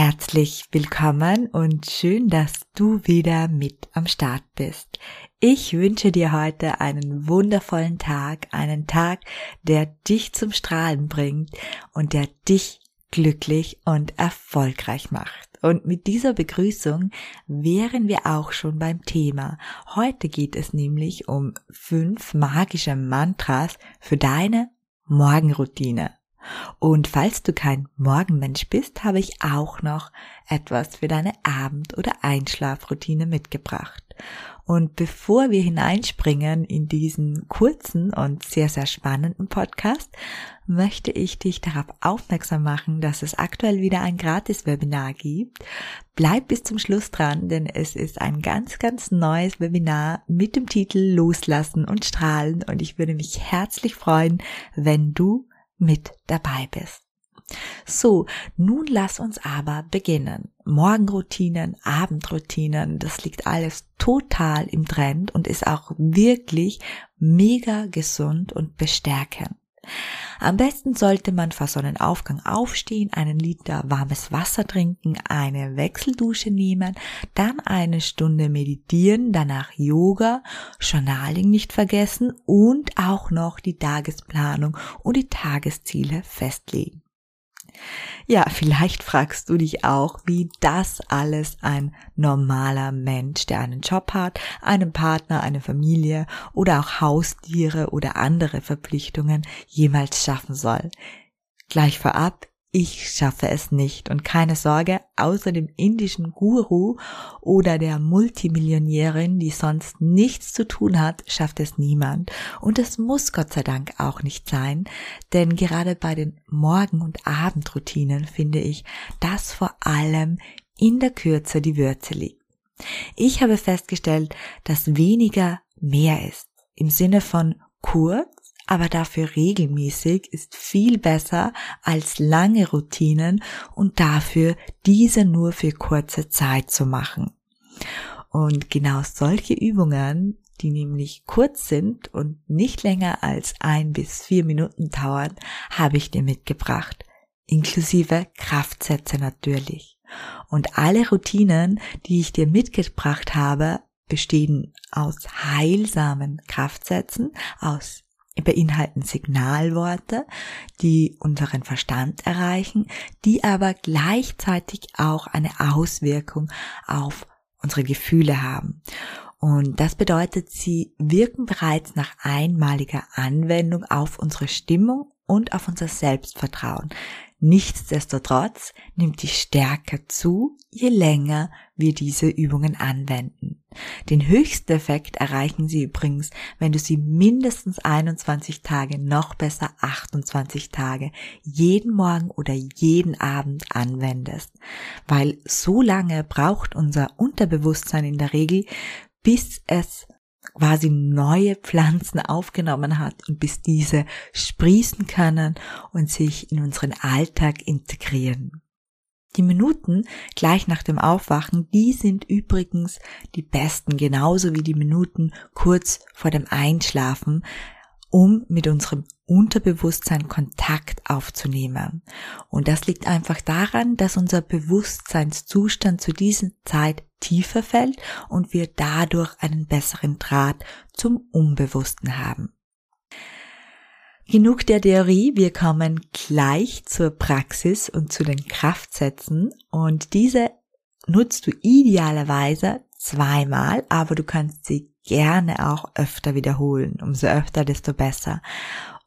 Herzlich willkommen und schön, dass du wieder mit am Start bist. Ich wünsche dir heute einen wundervollen Tag, einen Tag, der dich zum Strahlen bringt und der dich glücklich und erfolgreich macht. Und mit dieser Begrüßung wären wir auch schon beim Thema. Heute geht es nämlich um fünf magische Mantras für deine Morgenroutine. Und falls du kein Morgenmensch bist, habe ich auch noch etwas für deine Abend- oder Einschlafroutine mitgebracht. Und bevor wir hineinspringen in diesen kurzen und sehr, sehr spannenden Podcast, möchte ich dich darauf aufmerksam machen, dass es aktuell wieder ein Gratis-Webinar gibt. Bleib bis zum Schluss dran, denn es ist ein ganz, ganz neues Webinar mit dem Titel Loslassen und Strahlen und ich würde mich herzlich freuen, wenn du mit dabei bist. So, nun lass uns aber beginnen. Morgenroutinen, Abendroutinen, das liegt alles total im Trend und ist auch wirklich mega gesund und bestärkend. Am besten sollte man vor Sonnenaufgang aufstehen, einen Liter warmes Wasser trinken, eine Wechseldusche nehmen, dann eine Stunde meditieren, danach Yoga, Journaling nicht vergessen und auch noch die Tagesplanung und die Tagesziele festlegen. Ja, vielleicht fragst du dich auch, wie das alles ein normaler Mensch, der einen Job hat, einen Partner, eine Familie oder auch Haustiere oder andere Verpflichtungen jemals schaffen soll. Gleich vorab, ich schaffe es nicht und keine Sorge, außer dem indischen Guru oder der Multimillionärin, die sonst nichts zu tun hat, schafft es niemand. Und es muss Gott sei Dank auch nicht sein, denn gerade bei den Morgen- und Abendroutinen finde ich, dass vor allem in der Kürze die Würze liegt. Ich habe festgestellt, dass weniger mehr ist. Im Sinne von kurz, aber dafür regelmäßig ist viel besser als lange Routinen und dafür diese nur für kurze Zeit zu machen. Und genau solche Übungen, die nämlich kurz sind und nicht länger als ein bis vier Minuten dauern, habe ich dir mitgebracht. Inklusive Kraftsätze natürlich. Und alle Routinen, die ich dir mitgebracht habe, bestehen aus heilsamen Kraftsätzen, aus beinhalten Signalworte, die unseren Verstand erreichen, die aber gleichzeitig auch eine Auswirkung auf unsere Gefühle haben. Und das bedeutet, sie wirken bereits nach einmaliger Anwendung auf unsere Stimmung und auf unser Selbstvertrauen. Nichtsdestotrotz nimmt die Stärke zu, je länger wir diese Übungen anwenden. Den höchsten Effekt erreichen sie übrigens, wenn du sie mindestens 21 Tage, noch besser 28 Tage, jeden Morgen oder jeden Abend anwendest. Weil so lange braucht unser Unterbewusstsein in der Regel, bis es quasi neue Pflanzen aufgenommen hat und bis diese sprießen können und sich in unseren Alltag integrieren. Die Minuten gleich nach dem Aufwachen, die sind übrigens die besten, genauso wie die Minuten kurz vor dem Einschlafen, um mit unserem Unterbewusstsein Kontakt aufzunehmen. Und das liegt einfach daran, dass unser Bewusstseinszustand zu dieser Zeit tiefer fällt und wir dadurch einen besseren Draht zum Unbewussten haben. Genug der Theorie, wir kommen gleich zur Praxis und zu den Kraftsätzen und diese nutzt du idealerweise zweimal, aber du kannst sie gerne auch öfter wiederholen. Umso öfter, desto besser.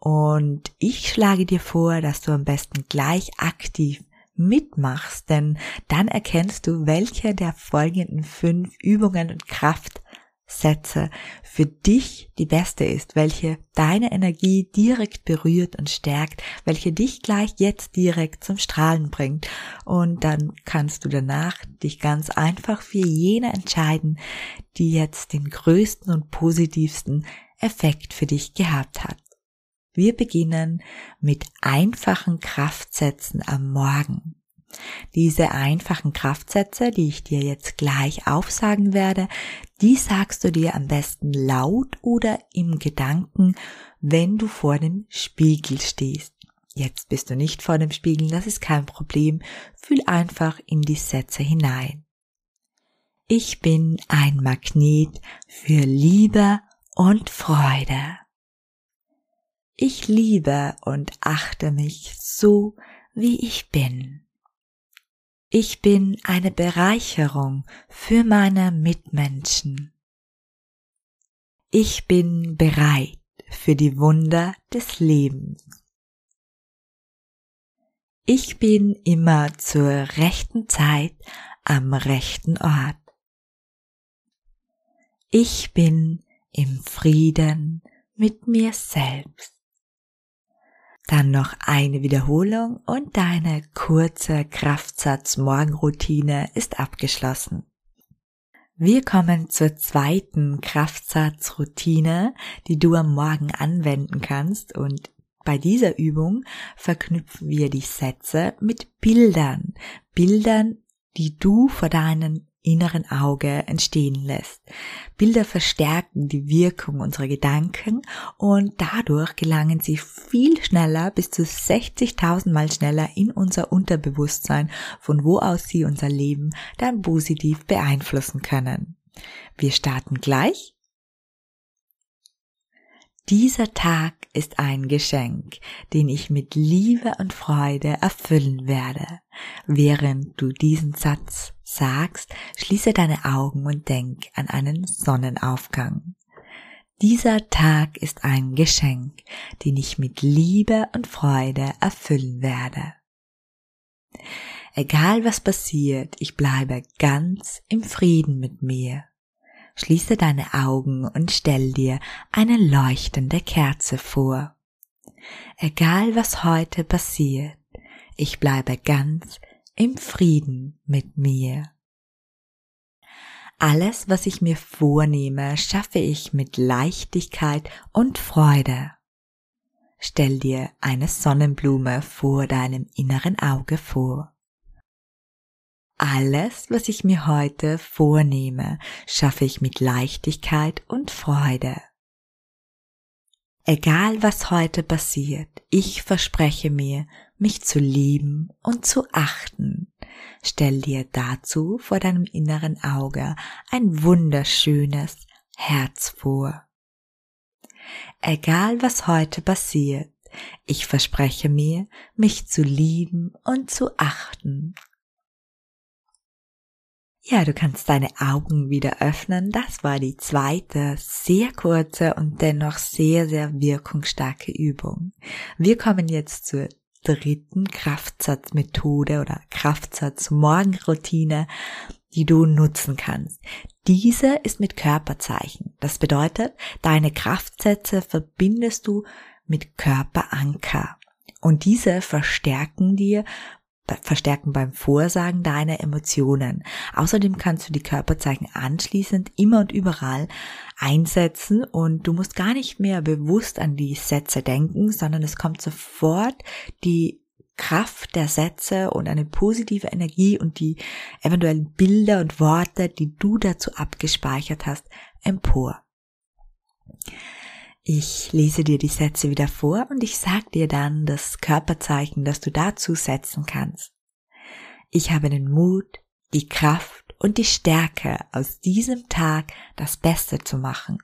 Und ich schlage dir vor, dass du am besten gleich aktiv mitmachst, denn dann erkennst du, welche der folgenden fünf Übungen und Kraft Sätze für dich die beste ist, welche deine Energie direkt berührt und stärkt, welche dich gleich jetzt direkt zum Strahlen bringt. Und dann kannst du danach dich ganz einfach für jene entscheiden, die jetzt den größten und positivsten Effekt für dich gehabt hat. Wir beginnen mit einfachen Kraftsätzen am Morgen. Diese einfachen Kraftsätze, die ich dir jetzt gleich aufsagen werde, die sagst du dir am besten laut oder im Gedanken, wenn du vor dem Spiegel stehst. Jetzt bist du nicht vor dem Spiegel, das ist kein Problem. Fühl einfach in die Sätze hinein. Ich bin ein Magnet für Liebe und Freude. Ich liebe und achte mich so, wie ich bin. Ich bin eine Bereicherung für meine Mitmenschen. Ich bin bereit für die Wunder des Lebens. Ich bin immer zur rechten Zeit am rechten Ort. Ich bin im Frieden mit mir selbst. Dann noch eine Wiederholung und deine kurze Kraftsatz-Morgenroutine ist abgeschlossen. Wir kommen zur zweiten Kraftsatzroutine, die du am Morgen anwenden kannst und bei dieser Übung verknüpfen wir die Sätze mit Bildern, Bildern, die du vor deinen inneren Auge entstehen lässt. Bilder verstärken die Wirkung unserer Gedanken und dadurch gelangen sie viel schneller, bis zu 60.000 Mal schneller in unser Unterbewusstsein, von wo aus sie unser Leben dann positiv beeinflussen können. Wir starten gleich dieser Tag ist ein Geschenk, den ich mit Liebe und Freude erfüllen werde. Während du diesen Satz sagst, schließe deine Augen und denk an einen Sonnenaufgang. Dieser Tag ist ein Geschenk, den ich mit Liebe und Freude erfüllen werde. Egal was passiert, ich bleibe ganz im Frieden mit mir. Schließe deine Augen und stell dir eine leuchtende Kerze vor. Egal was heute passiert, ich bleibe ganz im Frieden mit mir. Alles, was ich mir vornehme, schaffe ich mit Leichtigkeit und Freude. Stell dir eine Sonnenblume vor deinem inneren Auge vor. Alles, was ich mir heute vornehme, schaffe ich mit Leichtigkeit und Freude. Egal was heute passiert, ich verspreche mir, mich zu lieben und zu achten. Stell dir dazu vor deinem inneren Auge ein wunderschönes Herz vor. Egal was heute passiert, ich verspreche mir, mich zu lieben und zu achten. Ja, du kannst deine Augen wieder öffnen. Das war die zweite, sehr kurze und dennoch sehr, sehr wirkungsstarke Übung. Wir kommen jetzt zur dritten Kraftsatzmethode oder Kraftsatz-Morgenroutine, die du nutzen kannst. Diese ist mit Körperzeichen. Das bedeutet, deine Kraftsätze verbindest du mit Körperanker. Und diese verstärken dir verstärken beim Vorsagen deiner Emotionen. Außerdem kannst du die Körperzeichen anschließend immer und überall einsetzen und du musst gar nicht mehr bewusst an die Sätze denken, sondern es kommt sofort die Kraft der Sätze und eine positive Energie und die eventuellen Bilder und Worte, die du dazu abgespeichert hast, empor. Ich lese dir die Sätze wieder vor und ich sag dir dann das Körperzeichen, das du dazu setzen kannst. Ich habe den Mut, die Kraft und die Stärke aus diesem Tag das Beste zu machen.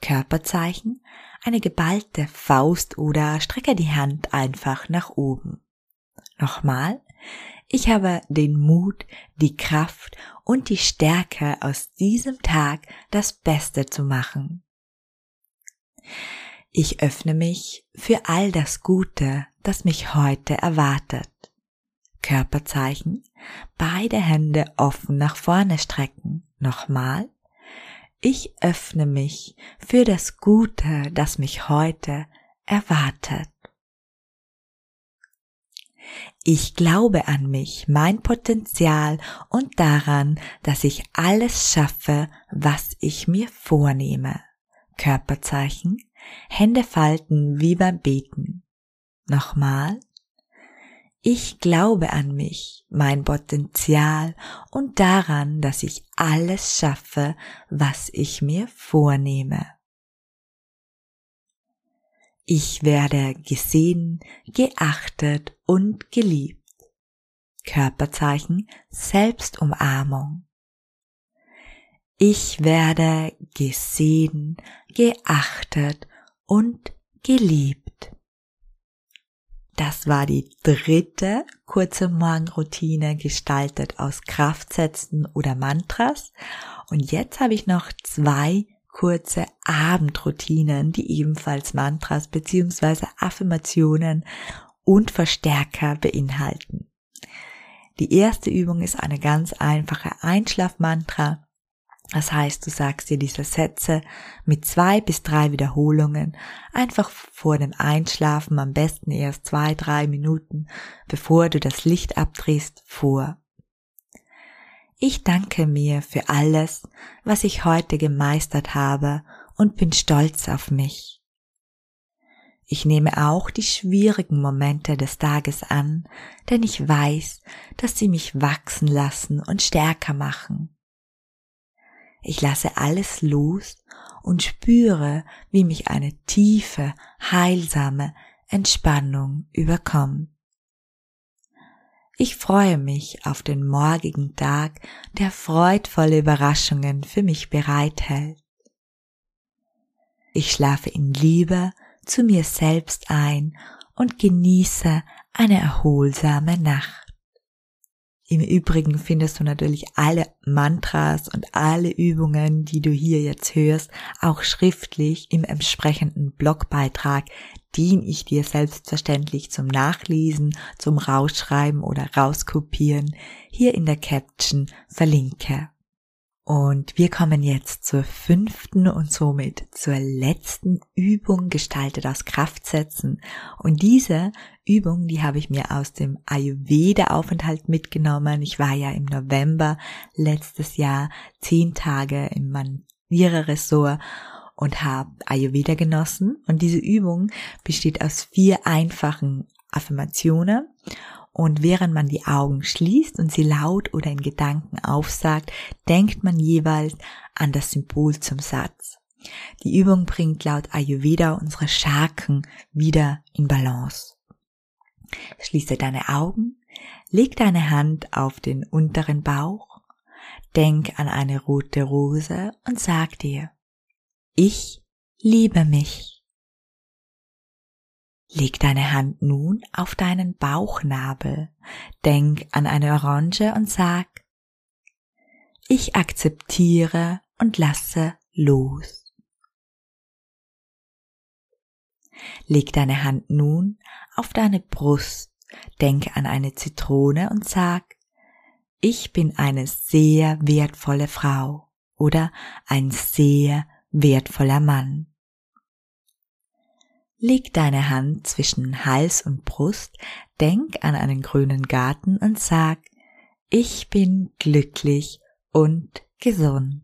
Körperzeichen, eine geballte Faust oder strecke die Hand einfach nach oben. Nochmal, ich habe den Mut, die Kraft und die Stärke aus diesem Tag das Beste zu machen. Ich öffne mich für all das Gute, das mich heute erwartet. Körperzeichen, beide Hände offen nach vorne strecken. Nochmal. Ich öffne mich für das Gute, das mich heute erwartet. Ich glaube an mich, mein Potenzial und daran, dass ich alles schaffe, was ich mir vornehme. Körperzeichen, Hände falten wie beim Beten. Nochmal. Ich glaube an mich, mein Potenzial und daran, dass ich alles schaffe, was ich mir vornehme. Ich werde gesehen, geachtet und geliebt. Körperzeichen Selbstumarmung. Ich werde gesehen, geachtet und geliebt. Das war die dritte kurze Morgenroutine gestaltet aus Kraftsätzen oder Mantras. Und jetzt habe ich noch zwei kurze Abendroutinen, die ebenfalls Mantras bzw. Affirmationen und Verstärker beinhalten. Die erste Übung ist eine ganz einfache Einschlafmantra. Das heißt, du sagst dir diese Sätze mit zwei bis drei Wiederholungen einfach vor dem Einschlafen, am besten erst zwei, drei Minuten, bevor du das Licht abdrehst, vor. Ich danke mir für alles, was ich heute gemeistert habe und bin stolz auf mich. Ich nehme auch die schwierigen Momente des Tages an, denn ich weiß, dass sie mich wachsen lassen und stärker machen. Ich lasse alles los und spüre, wie mich eine tiefe, heilsame Entspannung überkommt. Ich freue mich auf den morgigen Tag, der freudvolle Überraschungen für mich bereithält. Ich schlafe in Liebe zu mir selbst ein und genieße eine erholsame Nacht. Im Übrigen findest du natürlich alle Mantras und alle Übungen, die du hier jetzt hörst, auch schriftlich im entsprechenden Blogbeitrag, den ich dir selbstverständlich zum Nachlesen, zum Rausschreiben oder Rauskopieren hier in der Caption verlinke. Und wir kommen jetzt zur fünften und somit zur letzten Übung gestaltet aus Kraftsätzen. Und diese Übung, die habe ich mir aus dem Ayurveda-Aufenthalt mitgenommen. Ich war ja im November letztes Jahr zehn Tage im Manira-Ressort und habe Ayurveda genossen. Und diese Übung besteht aus vier einfachen Affirmationen. Und während man die Augen schließt und sie laut oder in Gedanken aufsagt, denkt man jeweils an das Symbol zum Satz. Die Übung bringt laut Ayurveda unsere Schaken wieder in Balance. Schließe deine Augen, leg deine Hand auf den unteren Bauch, denk an eine rote Rose und sag dir, ich liebe mich. Leg deine Hand nun auf deinen Bauchnabel, denk an eine Orange und sag, ich akzeptiere und lasse los. Leg deine Hand nun auf deine Brust, denk an eine Zitrone und sag, ich bin eine sehr wertvolle Frau oder ein sehr wertvoller Mann. Leg deine Hand zwischen Hals und Brust, denk an einen grünen Garten und sag, ich bin glücklich und gesund.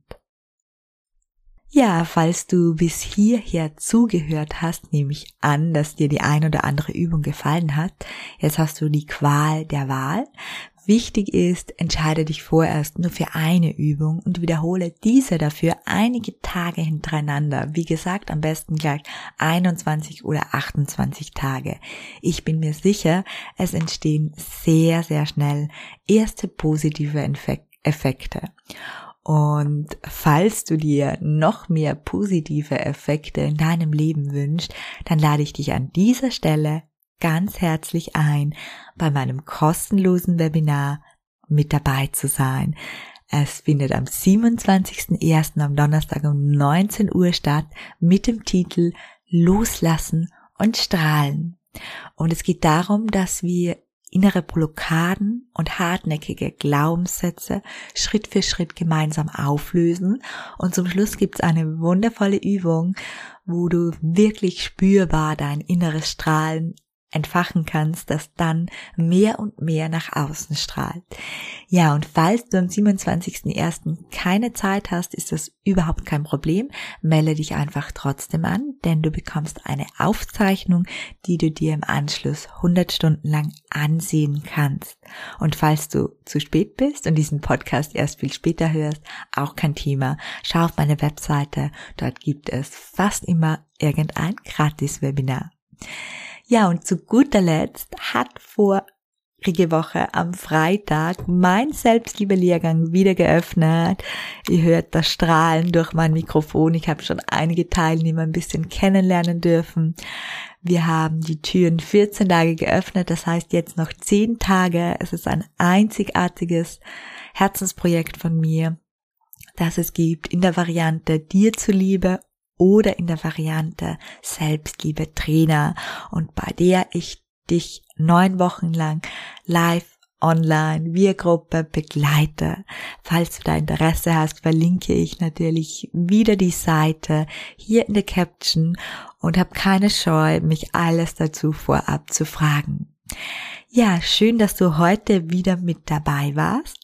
Ja, falls du bis hierher zugehört hast, nehme ich an, dass dir die ein oder andere Übung gefallen hat. Jetzt hast du die Qual der Wahl. Wichtig ist, entscheide dich vorerst nur für eine Übung und wiederhole diese dafür einige Tage hintereinander. Wie gesagt, am besten gleich 21 oder 28 Tage. Ich bin mir sicher, es entstehen sehr, sehr schnell erste positive Effekte. Und falls du dir noch mehr positive Effekte in deinem Leben wünschst, dann lade ich dich an dieser Stelle ganz herzlich ein, bei meinem kostenlosen Webinar mit dabei zu sein. Es findet am 27.01. am Donnerstag um 19 Uhr statt mit dem Titel Loslassen und Strahlen. Und es geht darum, dass wir innere Blockaden und hartnäckige Glaubenssätze Schritt für Schritt gemeinsam auflösen. Und zum Schluss gibt's eine wundervolle Übung, wo du wirklich spürbar dein inneres Strahlen entfachen kannst, das dann mehr und mehr nach außen strahlt. Ja, und falls du am 27.01. keine Zeit hast, ist das überhaupt kein Problem. Melde dich einfach trotzdem an, denn du bekommst eine Aufzeichnung, die du dir im Anschluss 100 Stunden lang ansehen kannst. Und falls du zu spät bist und diesen Podcast erst viel später hörst, auch kein Thema. Schau auf meine Webseite, dort gibt es fast immer irgendein Gratis-Webinar. Ja, und zu guter Letzt hat vorige Woche am Freitag mein Selbstliebe-Lehrgang wieder geöffnet. Ihr hört das Strahlen durch mein Mikrofon. Ich habe schon einige Teilnehmer ein bisschen kennenlernen dürfen. Wir haben die Türen 14 Tage geöffnet, das heißt jetzt noch 10 Tage. Es ist ein einzigartiges Herzensprojekt von mir, das es gibt in der Variante dir zuliebe oder in der Variante Selbstliebe Trainer und bei der ich dich neun Wochen lang live online via Gruppe begleite. Falls du da Interesse hast, verlinke ich natürlich wieder die Seite hier in der Caption und hab keine Scheu, mich alles dazu vorab zu fragen. Ja, schön, dass du heute wieder mit dabei warst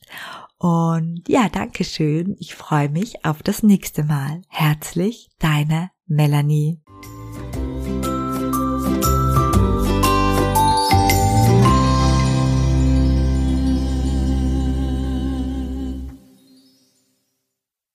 und ja, danke schön. Ich freue mich auf das nächste Mal. Herzlich, deine Melanie.